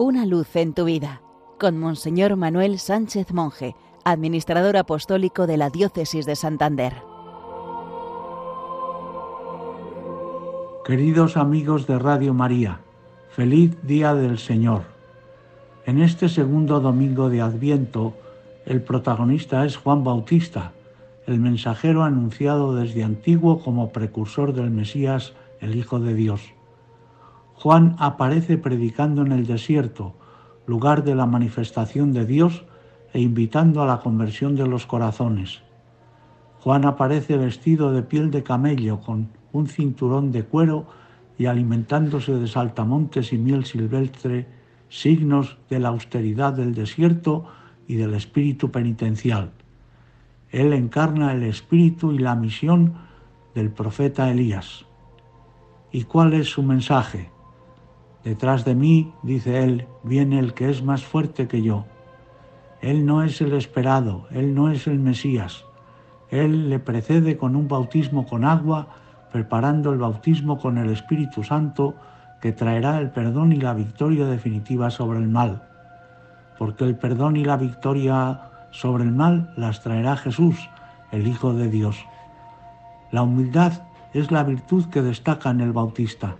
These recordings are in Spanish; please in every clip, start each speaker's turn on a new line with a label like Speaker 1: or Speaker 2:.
Speaker 1: Una luz en tu vida con Monseñor Manuel Sánchez Monje, administrador apostólico de la Diócesis de Santander.
Speaker 2: Queridos amigos de Radio María, feliz día del Señor. En este segundo domingo de Adviento, el protagonista es Juan Bautista, el mensajero anunciado desde antiguo como precursor del Mesías, el Hijo de Dios. Juan aparece predicando en el desierto, lugar de la manifestación de Dios, e invitando a la conversión de los corazones. Juan aparece vestido de piel de camello, con un cinturón de cuero y alimentándose de saltamontes y miel silvestre, signos de la austeridad del desierto y del espíritu penitencial. Él encarna el espíritu y la misión del profeta Elías. ¿Y cuál es su mensaje? Detrás de mí, dice él, viene el que es más fuerte que yo. Él no es el esperado, él no es el Mesías. Él le precede con un bautismo con agua, preparando el bautismo con el Espíritu Santo, que traerá el perdón y la victoria definitiva sobre el mal. Porque el perdón y la victoria sobre el mal las traerá Jesús, el Hijo de Dios. La humildad es la virtud que destaca en el Bautista.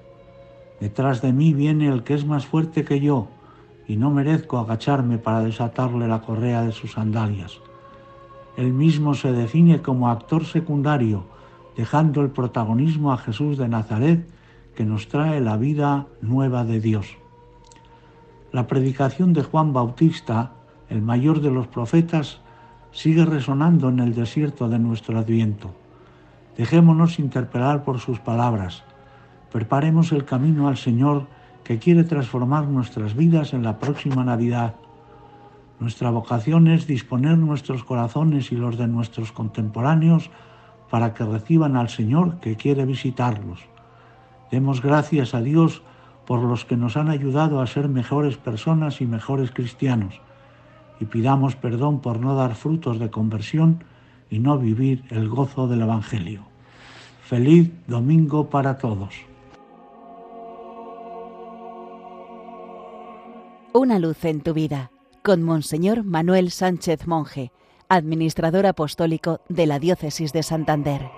Speaker 2: Detrás de mí viene el que es más fuerte que yo, y no merezco agacharme para desatarle la correa de sus sandalias. Él mismo se define como actor secundario, dejando el protagonismo a Jesús de Nazaret, que nos trae la vida nueva de Dios. La predicación de Juan Bautista el mayor de los profetas, sigue resonando en el desierto de nuestro adviento. Dejémonos interpelar por sus palabras. Preparemos el camino al Señor que quiere transformar nuestras vidas en la próxima Navidad. Nuestra vocación es disponer nuestros corazones y los de nuestros contemporáneos para que reciban al Señor que quiere visitarlos. Demos gracias a Dios por los que nos han ayudado a ser mejores personas y mejores cristianos y pidamos perdón por no dar frutos de conversión y no vivir el gozo del Evangelio. Feliz domingo para todos.
Speaker 1: Una luz en tu vida con Monseñor Manuel Sánchez Monje, administrador apostólico de la Diócesis de Santander.